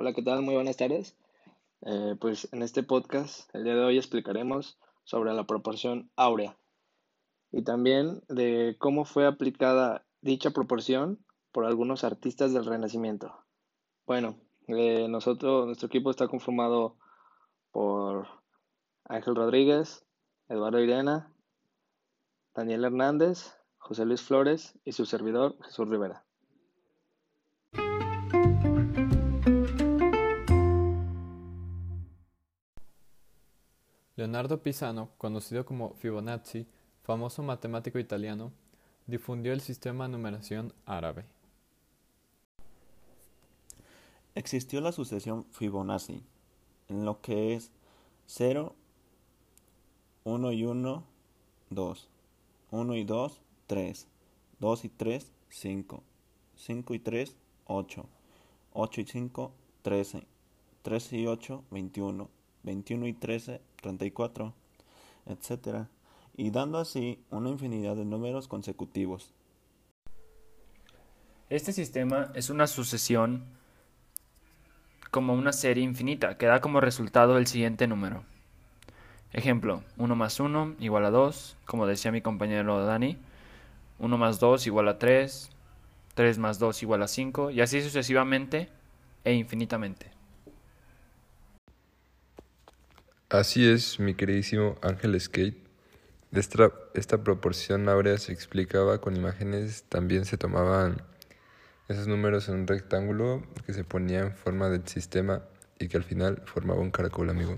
Hola, ¿qué tal? Muy buenas tardes. Eh, pues en este podcast, el día de hoy explicaremos sobre la proporción áurea y también de cómo fue aplicada dicha proporción por algunos artistas del Renacimiento. Bueno, nosotros, nuestro equipo está conformado por Ángel Rodríguez, Eduardo Irena, Daniel Hernández, José Luis Flores y su servidor Jesús Rivera. Leonardo Pisano, conocido como Fibonacci, famoso matemático italiano, difundió el sistema de numeración árabe. Existió la sucesión Fibonacci, en lo que es 0, 1 y 1, 2, 1 y 2, 3, 2 y 3, 5, 5 y 3, 8, 8 y 5, 13, 13 y 8, 21, 21 y 13, 34, etc. Y dando así una infinidad de números consecutivos. Este sistema es una sucesión como una serie infinita que da como resultado el siguiente número. Ejemplo, 1 más 1 igual a 2, como decía mi compañero Dani. 1 más 2 igual a 3, 3 más 2 igual a 5, y así sucesivamente e infinitamente. Así es, mi queridísimo Ángel Skate. Esta, esta proporción áurea se explicaba con imágenes, también se tomaban esos números en un rectángulo que se ponía en forma del sistema y que al final formaba un caracol amigo.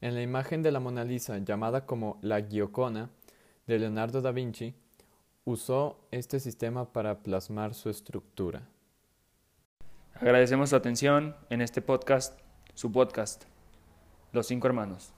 En la imagen de la Mona Lisa, llamada como la Giocona de Leonardo da Vinci, usó este sistema para plasmar su estructura. Agradecemos su atención en este podcast su podcast, Los Cinco Hermanos.